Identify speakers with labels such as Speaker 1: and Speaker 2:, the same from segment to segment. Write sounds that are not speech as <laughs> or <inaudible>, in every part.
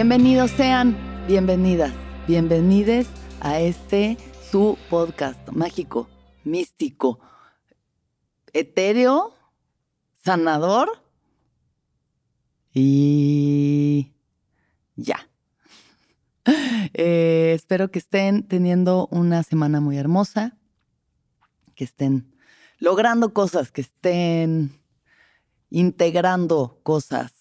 Speaker 1: Bienvenidos sean, bienvenidas, bienvenides a este su podcast mágico, místico, etéreo, sanador y ya. <laughs> Eh, espero que estén teniendo una semana muy hermosa, que estén logrando cosas, que estén integrando cosas,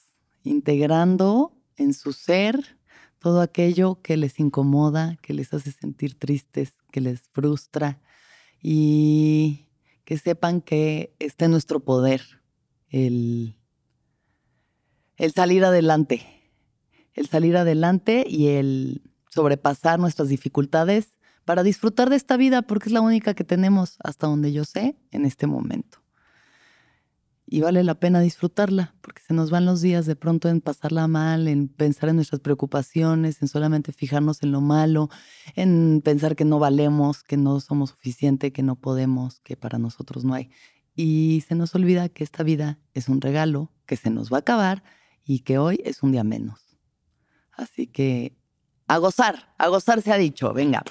Speaker 1: integrando en su ser todo aquello que les incomoda, que les hace sentir tristes, que les frustra y que sepan que está en nuestro poder el, el salir adelante, el salir adelante y el sobrepasar nuestras dificultades para disfrutar de esta vida, porque es la única que tenemos hasta donde yo sé en este momento y vale la pena disfrutarla, porque se nos van los días de pronto en pasarla mal, en pensar en nuestras preocupaciones, en solamente fijarnos en lo malo, en pensar que no valemos, que no somos suficiente, que no podemos, que para nosotros no hay. Y se nos olvida que esta vida es un regalo, que se nos va a acabar y que hoy es un día menos. Así que a gozar, a gozar se ha dicho, venga.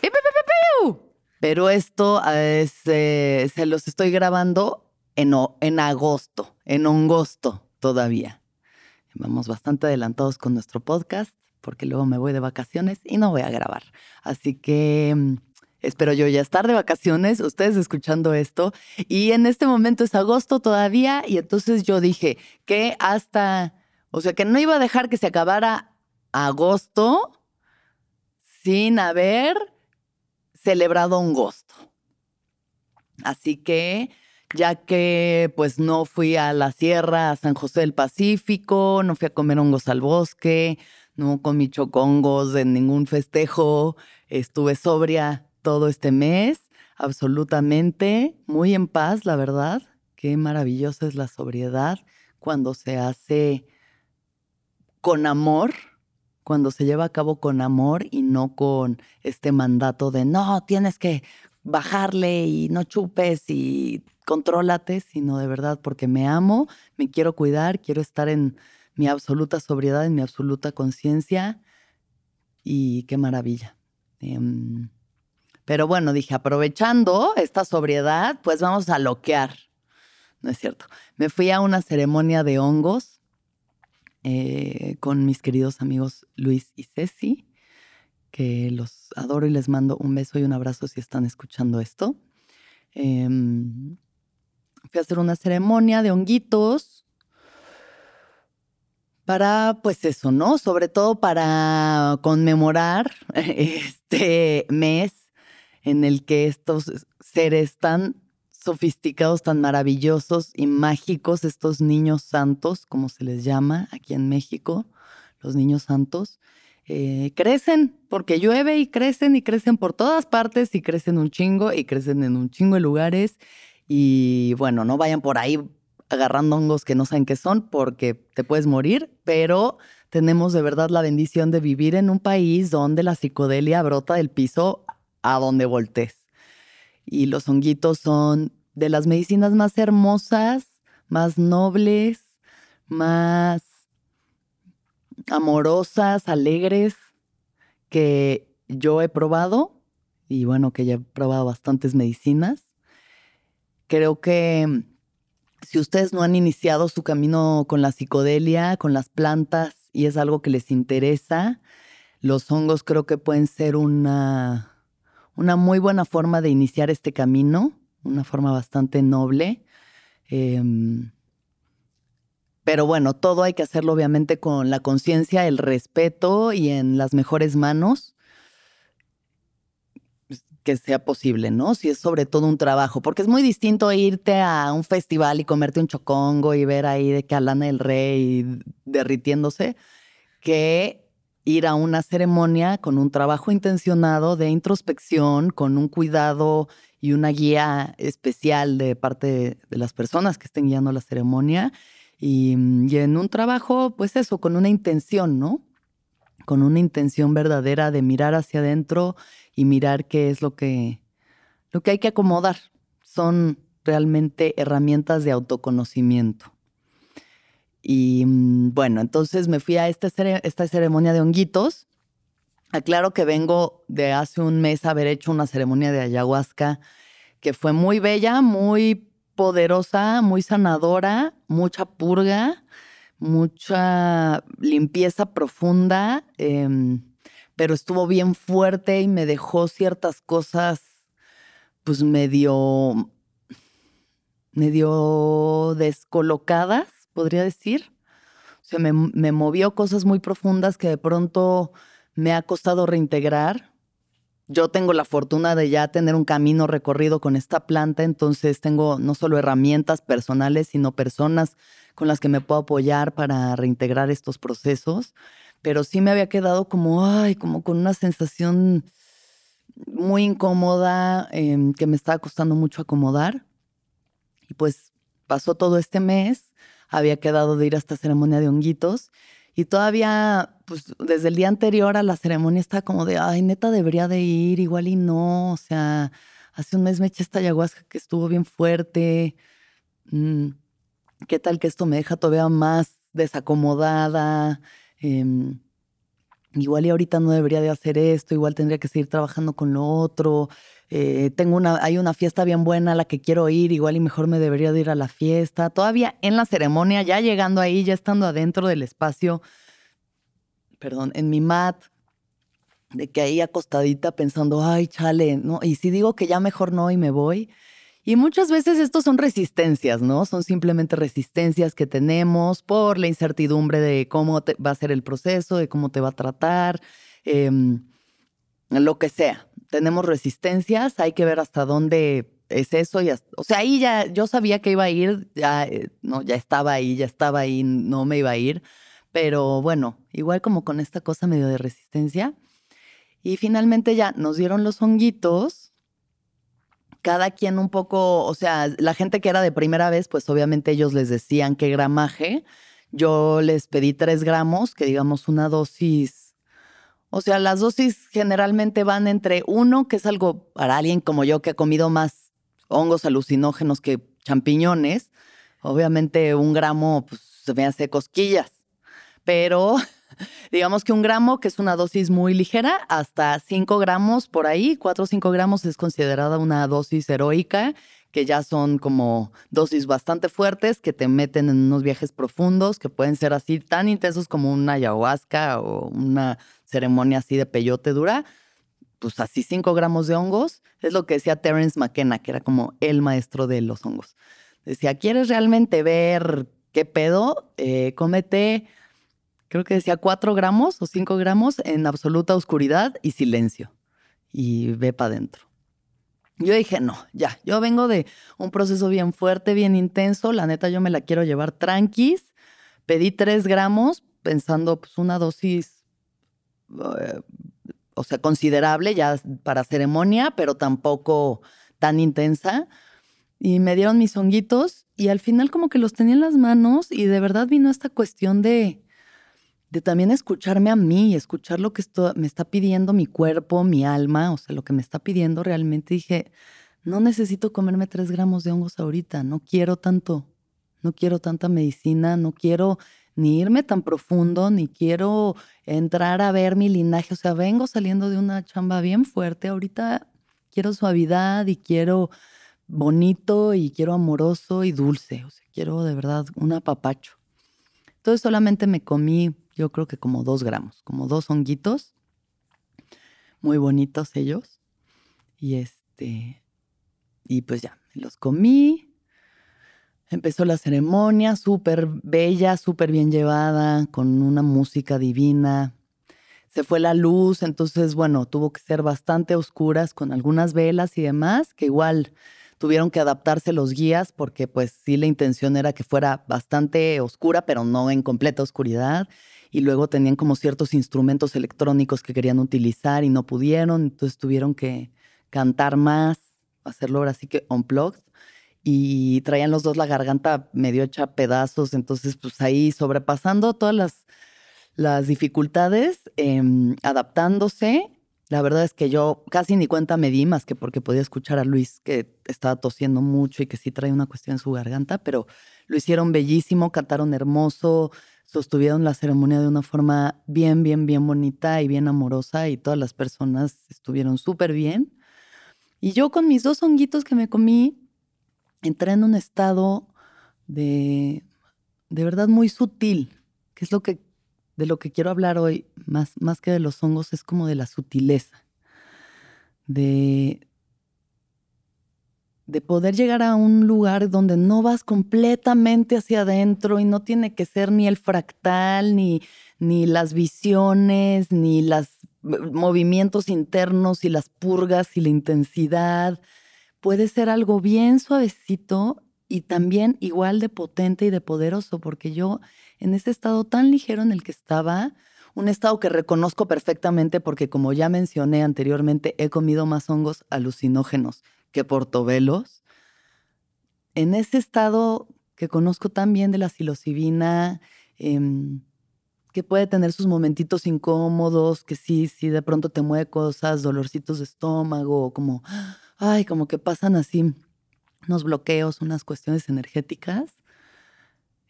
Speaker 1: Pero esto eh, se los estoy grabando en, agosto, en agosto todavía. Vamos bastante adelantados con nuestro podcast porque luego me voy de vacaciones y no voy a grabar. Así que mm, espero yo ya estar de vacaciones, ustedes escuchando esto. Y en este momento es agosto todavía y entonces yo dije que hasta, o sea, que no iba a dejar que se acabara agosto sin haber celebrado un agosto. Así que ya que pues no fui a la sierra, a San José del Pacífico, no fui a comer hongos al bosque, no comí chocongos en ningún festejo, estuve sobria todo este mes, absolutamente, muy en paz, la verdad. Qué maravillosa es la sobriedad cuando se hace con amor, cuando se lleva a cabo con amor y no con este mandato de no, tienes que bajarle y no chupes y contrólate, sino de verdad porque me amo, me quiero cuidar, quiero estar en mi absoluta sobriedad, en mi absoluta conciencia y qué maravilla. Em, pero bueno, dije, aprovechando esta sobriedad, pues vamos a loquear. No es cierto. Me fui a una ceremonia de hongos eh, con mis queridos amigos Luis y Ceci, que los adoro y les mando un beso y un abrazo si están escuchando esto. Em, fui a hacer una ceremonia de honguitos para, pues eso, ¿no? Sobre todo para conmemorar <laughs> este mes en el que estos seres tan sofisticados, tan maravillosos y mágicos, estos niños santos, como se les llama aquí en México, los niños santos, eh, crecen, porque llueve y crecen y crecen por todas partes y crecen un chingo y crecen en un chingo de lugares y bueno, no vayan por ahí agarrando hongos que no saben qué son porque te puedes morir, pero tenemos de verdad la bendición de vivir en un país donde la psicodelia brota del piso a donde voltees. Y los honguitos son de las medicinas más hermosas, más nobles, más amorosas, alegres que yo he probado. Y bueno, que ya he probado bastantes medicinas. Creo que si ustedes no han iniciado su camino con la psicodelia, con las plantas, y es algo que les interesa, los hongos creo que pueden ser una, una muy buena forma de iniciar este camino, una forma bastante noble. Em, pero bueno, todo hay que hacerlo obviamente con la conciencia, el respeto y en las mejores manos que sea posible, ¿no? Si es sobre todo un trabajo, porque es muy distinto irte a un festival y comerte un chocongo y ver ahí de que Alana el Rey derritiéndose, que ir a una ceremonia con un trabajo intencionado de introspección, con un cuidado y una guía especial de parte de, las personas que estén guiando la ceremonia. Y, y, en un trabajo, pues eso, con una intención, ¿no? Con una intención verdadera de mirar hacia adentro y mirar qué es lo que, lo que hay que acomodar. Son realmente herramientas de autoconocimiento. Y mm, bueno, entonces me fui a esta, esta ceremonia de honguitos. Aclaro que vengo de hace un mes haber hecho una ceremonia de ayahuasca que fue muy bella, muy poderosa, muy sanadora, mucha purga, mucha limpieza profunda, em, pero estuvo bien fuerte y me dejó ciertas cosas pues medio, medio descolocadas podría decir. O sea, me, me movió cosas muy profundas que de pronto me ha costado reintegrar. Yo tengo la fortuna de ya tener un camino recorrido con esta planta, entonces tengo no solo herramientas personales, sino personas con las que me puedo apoyar para reintegrar estos procesos. Pero sí me había quedado como, ay, como con una sensación muy incómoda em, que me estaba costando mucho acomodar. Y pues pasó todo este mes había quedado de ir a esta ceremonia de honguitos y todavía, pues desde el día anterior a la ceremonia estaba como de, ay, neta debería de ir, igual y no, o sea, hace un mes me eché esta ayahuasca que estuvo bien fuerte, mm, ¿qué tal que esto me deja todavía más desacomodada? Em, igual y ahorita no debería de hacer esto, igual tendría que seguir trabajando con lo otro. Eh, tengo una, hay una fiesta bien buena a la que quiero ir, igual y mejor me debería de ir a la fiesta. Todavía en la ceremonia, ya llegando ahí, ya estando adentro del espacio, perdón, en mi mat, de que ahí acostadita pensando, ay, chale, ¿no? Y si digo que ya mejor no y me voy. Y muchas veces estos son resistencias, ¿no? Son simplemente resistencias que tenemos por la incertidumbre de cómo va a ser el proceso, de cómo te va a tratar, em, lo que sea tenemos resistencias, hay que ver hasta dónde es eso. Y o sea, ahí ya yo sabía que iba a ir, ya, eh, no, ya estaba ahí, ya estaba ahí, no me iba a ir. Pero bueno, igual como con esta cosa medio de resistencia. Y finalmente ya nos dieron los honguitos. Cada quien un poco, o sea, la gente que era de primera vez, pues obviamente ellos les decían qué gramaje. Yo les pedí tres gramos, que digamos una dosis o sea, las dosis generalmente van entre uno, que es algo para alguien como yo que ha comido más hongos alucinógenos que champiñones. Obviamente un gramo pues, se me hace cosquillas, pero <laughs> digamos que un gramo, que es una dosis muy ligera, hasta cinco gramos por ahí, cuatro o cinco gramos es considerada una dosis heroica, que ya son como dosis bastante fuertes, que te meten en unos viajes profundos, que pueden ser así tan intensos como una ayahuasca o una ceremonia así de peyote dura, pues así 5 gramos de hongos, es lo que decía Terence McKenna, que era como el maestro de los hongos. Decía, ¿quieres realmente ver qué pedo? Eh, cómete, creo que decía 4 gramos o 5 gramos en absoluta oscuridad y silencio. Y ve para adentro. Yo dije, no, ya, yo vengo de un proceso bien fuerte, bien intenso, la neta yo me la quiero llevar tranquis. Pedí 3 gramos pensando pues una dosis o sea, considerable ya para ceremonia, pero tampoco tan intensa. Y me dieron mis honguitos y al final como que los tenía en las manos y de verdad vino esta cuestión de, de también escucharme a mí, escuchar lo que esto, me está pidiendo mi cuerpo, mi alma, o sea, lo que me está pidiendo realmente. Dije, no necesito comerme tres gramos de hongos ahorita, no quiero tanto, no quiero tanta medicina, no quiero ni irme tan profundo, ni quiero entrar a ver mi linaje. O sea, vengo saliendo de una chamba bien fuerte. Ahorita quiero suavidad y quiero bonito y quiero amoroso y dulce. O sea, quiero de verdad un apapacho. Entonces solamente me comí, yo creo que como dos gramos, como dos honguitos. Muy bonitos ellos. Y este, y pues ya, me los comí. Empezó la ceremonia, súper bella, súper bien llevada, con una música divina. Se fue la luz, entonces, bueno, tuvo que ser bastante oscuras, con algunas velas y demás, que igual tuvieron que adaptarse los guías, porque pues sí la intención era que fuera bastante oscura, pero no en completa oscuridad. y luego tenían como ciertos instrumentos electrónicos que querían utilizar y no pudieron, entonces tuvieron que cantar más, hacerlo ahora sí que unplugged y traían los dos la garganta medio hecha pedazos, entonces pues ahí sobrepasando todas las, las dificultades, em, adaptándose. La verdad es que yo casi ni cuenta me di más que porque podía escuchar a Luis que estaba tosiendo mucho y que sí traía una cuestión en su garganta, pero lo hicieron bellísimo, cantaron hermoso, sostuvieron la ceremonia de una forma bien, bien, bien bonita y bien amorosa y todas las personas estuvieron súper bien. Y yo con mis dos honguitos que me comí, entré en un estado de, de verdad muy sutil, que es lo que, de lo que quiero hablar hoy, más, más que de los hongos, es como de la sutileza, de, de poder llegar a un lugar donde no vas completamente hacia adentro y no tiene que ser ni el fractal, ni, ni las visiones, ni los movimientos internos y las purgas y la intensidad. Puede ser algo bien suavecito y también igual de potente y de poderoso, porque yo en ese estado tan ligero en el que estaba, un estado que reconozco perfectamente porque como ya mencioné anteriormente, he comido más hongos alucinógenos que portobelos. En ese estado que conozco tan bien de la psilocibina, em, que puede tener sus momentitos incómodos, que sí, sí, de pronto te mueve cosas, dolorcitos de estómago, como, ay, como que pasan así unos bloqueos, unas cuestiones energéticas.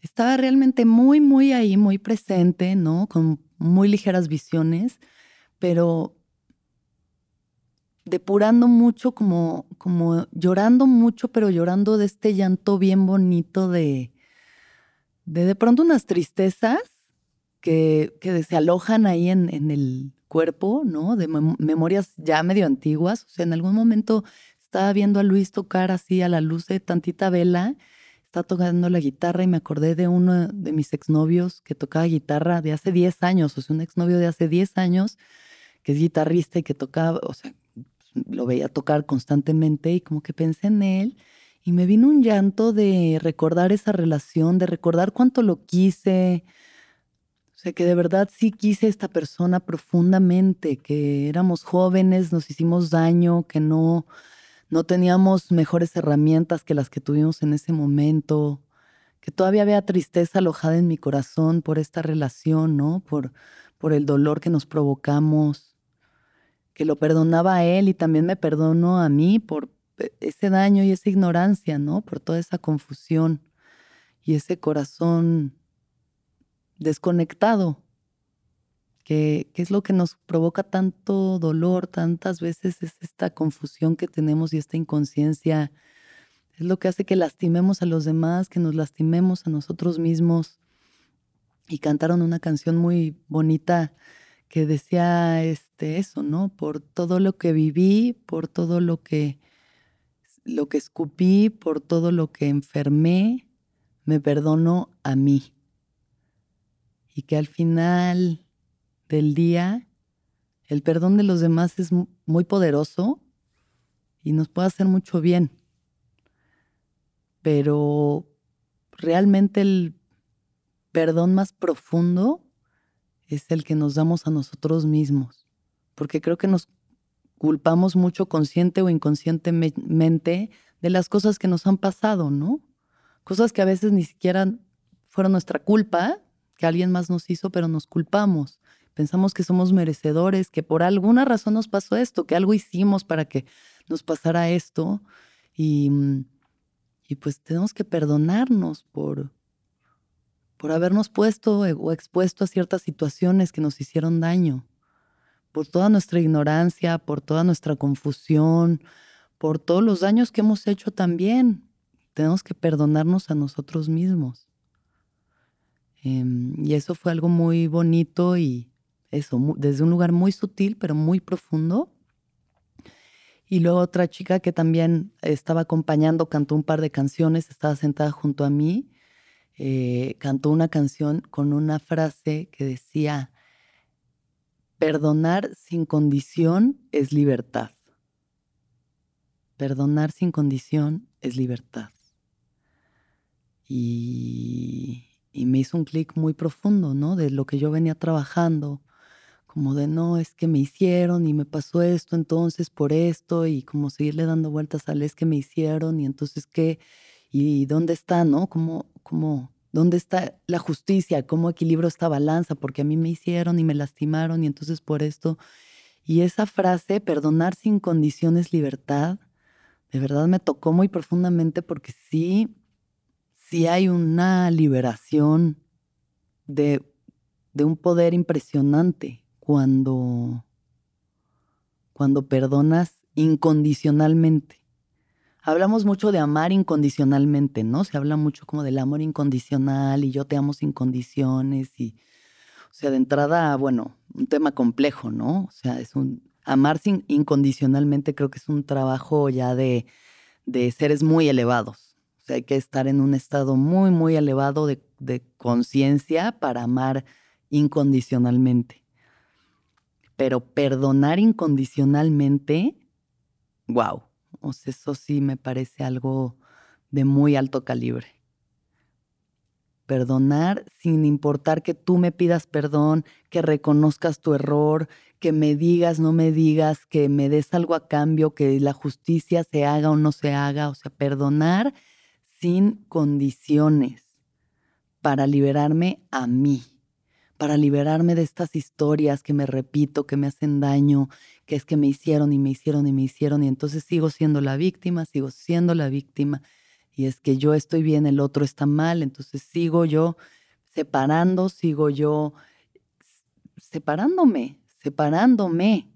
Speaker 1: Estaba realmente muy, muy ahí, muy presente, ¿no? Con muy ligeras visiones, pero depurando mucho, como, como llorando mucho, pero llorando de este llanto bien bonito de de, de pronto unas tristezas que, que se alojan ahí en, en, el cuerpo, ¿no? De memorias ya medio antiguas. O sea, en algún momento estaba viendo a Luis tocar así a la luz de tantita vela, estaba tocando la guitarra y me acordé de uno de mis exnovios que tocaba guitarra de hace 10 años, o sea, un exnovio de hace 10 años que es guitarrista y que tocaba, o sea, lo veía tocar constantemente y como que pensé en él y me vino un llanto de recordar esa relación, de recordar cuánto lo quise. Que de verdad sí quise a esta persona profundamente, que éramos jóvenes, nos hicimos daño, que no, no teníamos mejores herramientas que las que tuvimos en ese momento, que todavía había tristeza alojada en mi corazón por esta relación, ¿no? Por, por el dolor que nos provocamos que lo perdonaba a él y también me perdono a mí por ese daño y esa ignorancia, ¿no? Por toda esa confusión y ese corazón desconectado, que, es lo que nos provoca tanto dolor, tantas veces es esta confusión que tenemos y esta inconsciencia, es lo que hace que lastimemos a los demás, que nos lastimemos a nosotros mismos. Y cantaron una canción muy bonita que decía este, eso, ¿no? Por todo lo que viví, por todo lo que, lo que escupí, por todo lo que enfermé, me perdono a mí. Y que al final del día, el perdón de los demás es muy poderoso y nos puede hacer mucho bien. Pero realmente el perdón más profundo es el que nos damos a nosotros mismos, porque creo que nos culpamos mucho consciente o inconscientemente de las cosas que nos han pasado, ¿no? Cosas que a veces ni siquiera fueron nuestra culpa, que alguien más nos hizo, pero nos culpamos. Pensamos que somos merecedores, que por alguna razón nos pasó esto, que algo hicimos para que nos pasara esto. Y, y pues tenemos que perdonarnos por, por habernos puesto e, o expuesto a ciertas situaciones que nos hicieron daño, por toda nuestra ignorancia, por toda nuestra confusión, por todos los daños que hemos hecho también. Tenemos que perdonarnos a nosotros mismos. Em, y eso fue algo muy bonito y eso, desde un lugar muy sutil, pero muy profundo. Y luego otra chica que también estaba acompañando, cantó un par de canciones, estaba sentada junto a mí eh, cantó una canción con una frase que decía, perdonar sin condición es libertad. Perdonar sin condición es libertad. Y, y me hizo un clic muy profundo, ¿no? De lo que yo venía trabajando, como de no, es que me hicieron y me pasó esto, entonces por esto, y como seguirle dando vueltas al es que me hicieron, y entonces qué, y dónde está, ¿no? Como, como, ¿dónde está la justicia? ¿Cómo equilibro esta balanza? Porque a mí me hicieron y me lastimaron, y entonces por esto. Y esa frase, perdonar sin condiciones libertad, de verdad me tocó muy profundamente porque sí, sí hay una liberación de, de un poder impresionante cuando, cuando perdonas incondicionalmente. Hablamos mucho de amar incondicionalmente, ¿no? Se habla mucho como del amor incondicional y yo te amo sin condiciones y, o sea, de entrada, bueno, un tema complejo, ¿no? O sea, es un, amar sin, incondicionalmente creo que es un trabajo ya de, de seres muy elevados. Hay que estar en un estado muy, muy elevado de, de conciencia para amar incondicionalmente. Pero perdonar incondicionalmente, wow. O sea, eso sí me parece algo de muy alto calibre. Perdonar sin importar que tú me pidas perdón, que reconozcas tu error, que me digas, no me digas, que me des algo a cambio, que la justicia se haga o no se haga. O sea, perdonar sin condiciones para liberarme a mí para liberarme de estas historias que me repito, que me hacen daño, que es que me hicieron y me hicieron y me hicieron y entonces sigo siendo la víctima, sigo siendo la víctima y es que yo estoy bien, el otro está mal, entonces sigo yo separando, sigo yo separándome, separándome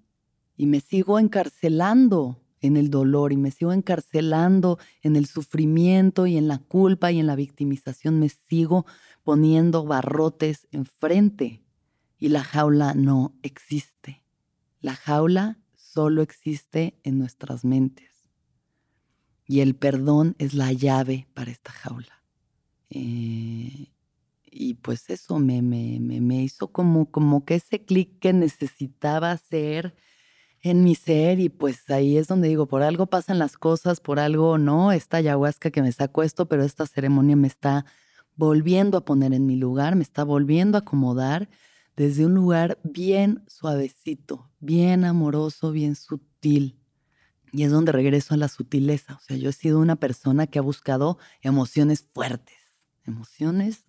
Speaker 1: y me sigo encarcelando en el dolor y me sigo encarcelando en el sufrimiento y en la culpa y en la victimización, me sigo poniendo barrotes enfrente y la jaula no existe. La jaula solo existe en nuestras mentes. Y el perdón es la llave para esta jaula. Eh, y pues eso me, me, me, hizo como, como que ese clic que necesitaba hacer en mi ser y pues ahí es donde digo, por algo pasan las cosas, por algo no, esta ayahuasca que me sacó esto, pero esta ceremonia me está volviendo a poner en mi lugar, me está volviendo a acomodar desde un lugar bien suavecito, bien amoroso, bien sutil. Y es donde regreso a la sutileza. O sea, yo he sido una persona que ha buscado emociones fuertes, emociones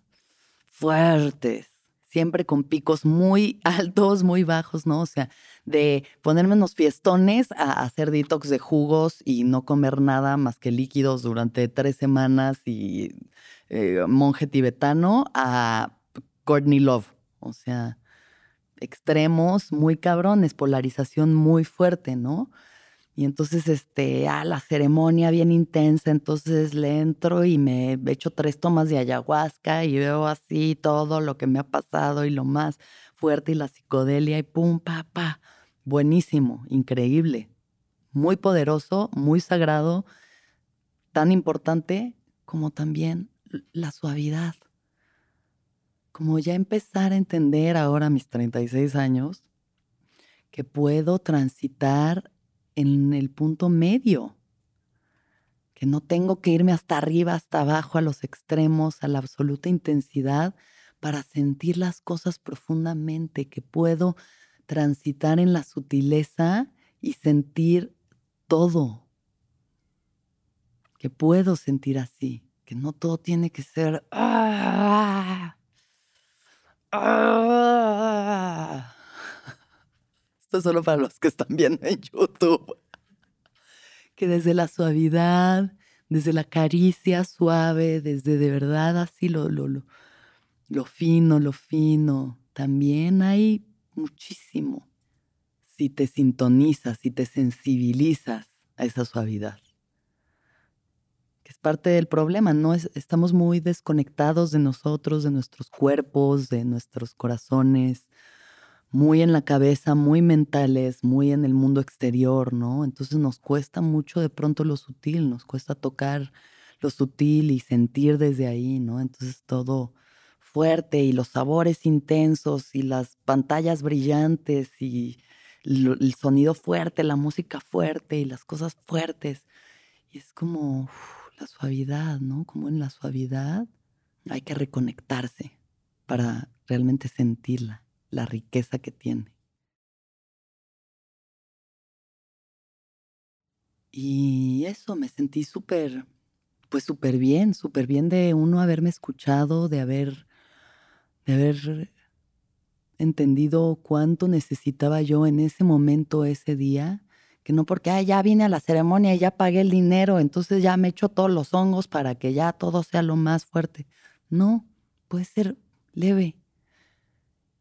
Speaker 1: fuertes, siempre con picos muy <laughs> altos, muy bajos, ¿no? O sea, de ponerme unos fiestones a hacer detox de jugos y no comer nada más que líquidos durante tres semanas y eh, monje tibetano a Courtney Love. O sea, extremos muy cabrones, polarización muy fuerte, ¿no? Y entonces, este, a la ceremonia bien intensa, entonces le entro y me echo tres tomas de ayahuasca y veo así todo lo que me ha pasado y lo más fuerte y la psicodelia y pum, pa. Buenísimo, increíble, muy poderoso, muy sagrado, tan importante como también la suavidad. Como ya empezar a entender ahora mis 36 años que puedo transitar en el punto medio, que no tengo que irme hasta arriba, hasta abajo, a los extremos, a la absoluta intensidad para sentir las cosas profundamente, que puedo transitar en la sutileza y sentir todo, que puedo sentir así no todo tiene que ser... ¡ah! ¡ah! Esto es solo para los que están viendo en YouTube. Que desde la suavidad, desde la caricia suave, desde de verdad así lo, lo, lo, lo fino, lo fino, también hay muchísimo si te sintonizas, si te sensibilizas a esa suavidad parte del problema, ¿no? Es, estamos muy desconectados de nosotros, de nuestros cuerpos, de nuestros corazones, muy en la cabeza, muy mentales, muy en el mundo exterior, ¿no? Entonces nos cuesta mucho de pronto lo sutil, nos cuesta tocar lo sutil y sentir desde ahí, ¿no? Entonces todo fuerte y los sabores intensos y las pantallas brillantes y el sonido fuerte, la música fuerte y las cosas fuertes. Y es como la suavidad, ¿no? Como en la suavidad hay que reconectarse para realmente sentirla, la riqueza que tiene. Y eso, me sentí súper, pues súper bien, súper bien de uno haberme escuchado, de haber, de haber entendido cuánto necesitaba yo en ese momento, ese día, que no porque ya vine a la ceremonia ya pagué el dinero, entonces ya me echo todos los hongos para que ya todo sea lo más fuerte. No, puede ser leve.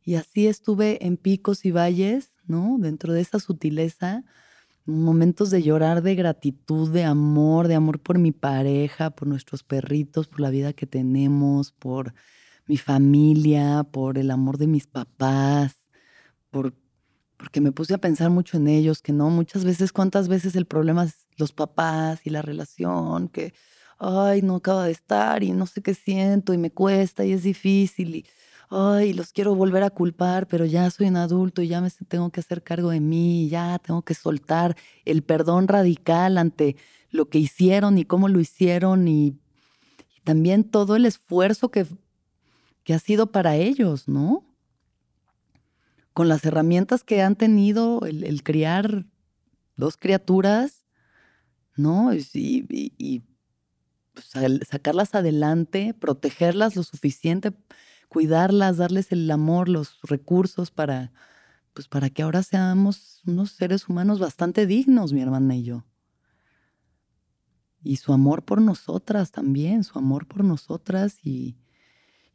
Speaker 1: Y así estuve en picos y valles, ¿no? Dentro de esa sutileza, momentos de llorar de gratitud, de amor, de amor por mi pareja, por nuestros perritos, por la vida que tenemos, por mi familia, por el amor de mis papás, por, porque me puse a pensar mucho en ellos, que no, muchas veces, cuántas veces el problema es los papás y la relación, que, ay, no acaba de estar y no sé qué siento y me cuesta y es difícil y, ay, los quiero volver a culpar, pero ya soy un adulto y ya me tengo que hacer cargo de mí, ya tengo que soltar el perdón radical ante lo que hicieron y cómo lo hicieron y también todo el esfuerzo que que ha sido para ellos, ¿no? Con las herramientas que han tenido el, criar dos criaturas, ¿no? Y, pues, sacarlas adelante, protegerlas lo suficiente, cuidarlas, darles el amor, los recursos para, pues para que ahora seamos unos seres humanos bastante dignos, mi hermana y yo. Y su amor por nosotras también, su amor por nosotras y,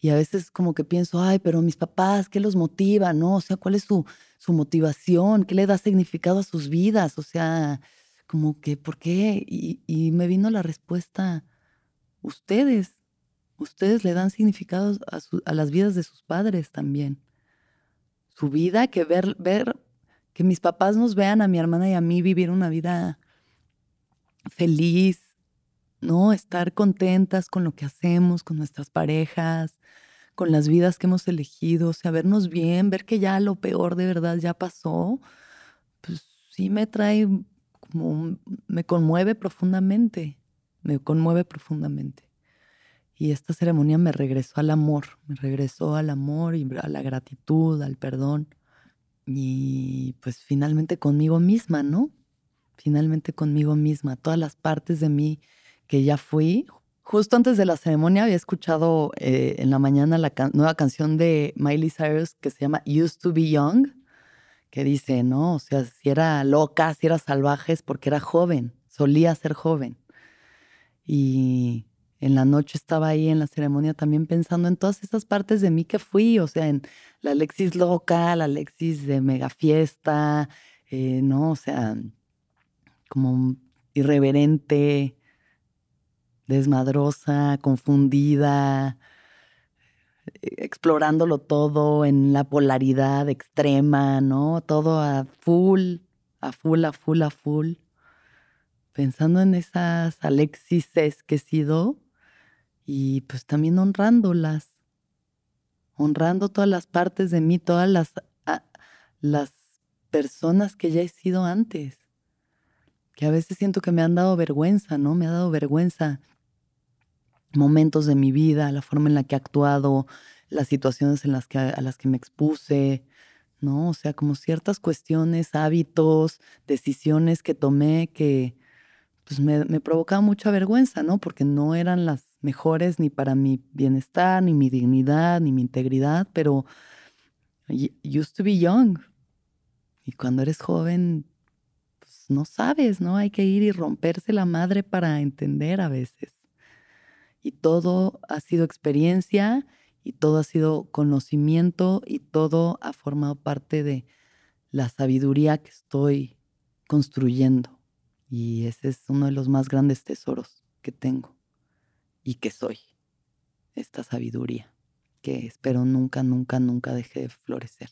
Speaker 1: y a veces como que pienso, ay, pero mis papás, ¿qué los motiva? ¿No? O sea, ¿cuál es su, su motivación? ¿Qué le da significado a sus vidas? O sea, como que, ¿por qué? Y, me vino la respuesta, ustedes, ustedes le dan significado a, las vidas de sus padres también. Su vida, que ver, ver, que mis papás nos vean a mi hermana y a mí vivir una vida feliz, ¿no? Estar contentas con lo que hacemos, con nuestras parejas, con las vidas que hemos elegido, o sea, vernos bien, ver que ya lo peor de verdad ya pasó, pues sí me trae me conmueve profundamente, me conmueve profundamente. Y esta ceremonia me regresó al amor, me regresó al amor y a la gratitud, al perdón. Y pues finalmente conmigo misma, ¿no? Finalmente conmigo misma, todas las partes de mí que ya fui. Justo antes de la ceremonia había escuchado eh, en la mañana la nueva canción de Miley Cyrus que se llama Used to Be Young, que dice, ¿no? O sea, si era loca, si era salvaje, porque era joven, solía ser joven. Y en la noche estaba ahí en la ceremonia también pensando en todas esas partes de mí que fui, o sea, en la Alexis loca, la Alexis de mega fiesta, eh, ¿no? O sea, como irreverente, desmadrosa, confundida, explorándolo todo en la polaridad extrema, ¿no? Todo a full, a full, a full, a full. Pensando en esas Alexises que he sido y pues también honrándolas, honrando todas las partes de mí, todas las, las personas que ya he sido antes, que a veces siento que me han dado vergüenza, ¿no? Me ha dado vergüenza momentos de mi vida, la forma en la que he actuado, las situaciones en las que, a las que me expuse, ¿no? O sea, como ciertas cuestiones, hábitos, decisiones que tomé que pues me, me provocaba mucha vergüenza, ¿no? Porque no eran las mejores ni para mi bienestar, ni mi dignidad, ni mi integridad, pero used to be young. Y cuando eres joven, pues no sabes, ¿no? Hay que ir y romperse la madre para entender a veces y todo ha sido experiencia y todo ha sido conocimiento y todo ha formado parte de la sabiduría que estoy construyendo. Y ese es uno de los más grandes tesoros que tengo y que soy, esta sabiduría que espero nunca, nunca, nunca deje de florecer.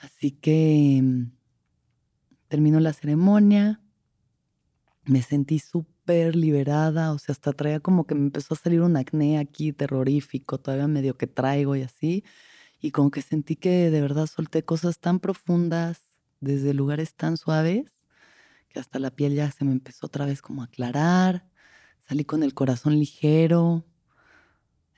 Speaker 1: Así que mm, terminó la ceremonia, me sentí súper liberada, o sea, hasta traía como que me empezó a salir un acné aquí terrorífico, todavía medio que traigo y así, y como que sentí que de verdad solté cosas tan profundas desde lugares tan suaves que hasta la piel ya se me empezó otra vez como a aclarar, salí con el corazón ligero,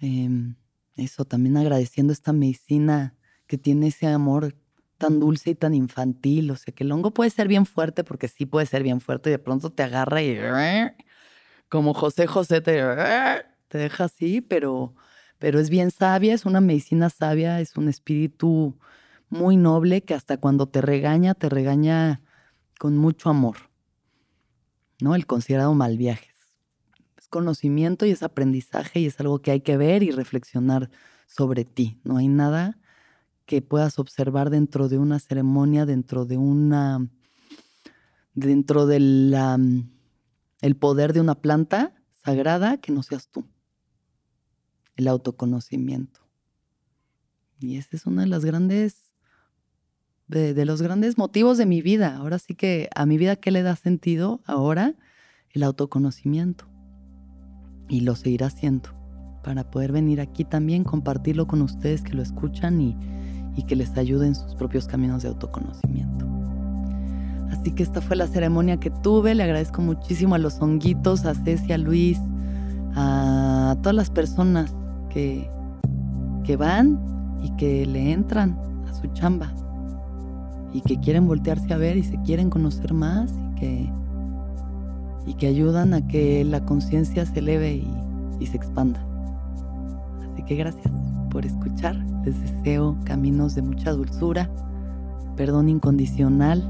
Speaker 1: Em, eso, también agradeciendo esta medicina que tiene ese amor tan dulce y tan infantil. O sea, que el hongo puede ser bien fuerte, porque sí puede ser bien fuerte, y de pronto te agarra y como José José te, te deja así, pero, pero es bien sabia, es una medicina sabia, es un espíritu muy noble que hasta cuando te regaña, te regaña con mucho amor. ¿No? El considerado mal viajes. Conocimiento y es aprendizaje y es algo que hay que ver y reflexionar sobre ti. No hay nada que puedas observar dentro de una ceremonia, dentro de una dentro del el poder de una planta sagrada que no seas tú. El autoconocimiento. Y ese es uno de las grandes de, los grandes motivos de mi vida. Ahora sí que a mi vida, ¿qué le da sentido ahora? El autoconocimiento. Y lo seguirá haciendo para poder venir aquí también, compartirlo con ustedes que lo escuchan y, y que les ayude en sus propios caminos de autoconocimiento. Así que esta fue la ceremonia que tuve. Le agradezco muchísimo a los honguitos, a Ceci, a Luis, a todas las personas que, que van y que le entran a su chamba y que quieren voltearse a ver y se quieren conocer más y que, y que ayudan a que la conciencia se eleve y, se expanda. Así que gracias por escuchar. Les deseo caminos de mucha dulzura, perdón incondicional,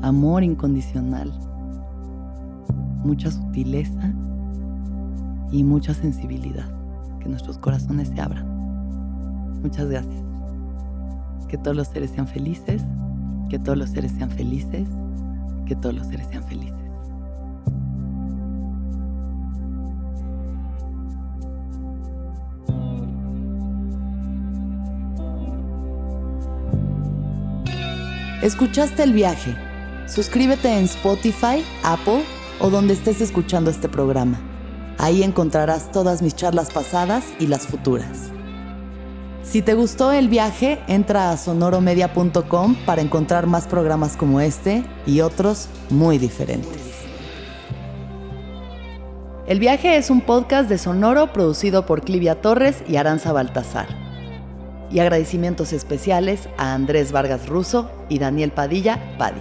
Speaker 1: amor incondicional, mucha sutileza y mucha sensibilidad. Que nuestros corazones se abran. Muchas gracias que todos los seres sean felices, que todos los seres sean felices, que todos los seres sean felices.
Speaker 2: ¿Escuchaste el viaje? Suscríbete en Spotify, Apple o donde estés escuchando este programa. Ahí encontrarás todas mis charlas pasadas y las futuras. Si te gustó el viaje, entra a sonoromedia.com para encontrar más programas como este y otros muy diferentes. El viaje es un podcast de Sonoro producido por Clivia Torres y Aranza Baltasar. Y agradecimientos especiales a Andrés Vargas Russo y Daniel Padilla Padi.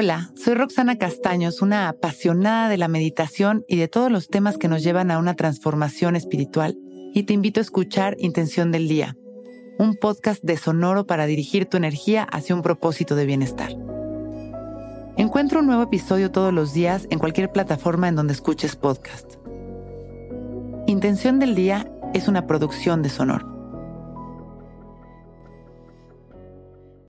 Speaker 3: Hola, soy Roxana Castaños, una apasionada de la meditación y de todos los temas que nos llevan a una transformación espiritual, y te invito a escuchar Intención del Día, un podcast de Sonoro para dirigir tu energía hacia un propósito de bienestar. Encuentro un nuevo episodio todos los días en cualquier plataforma en donde escuches podcast. Intención del Día es una producción de Sonoro.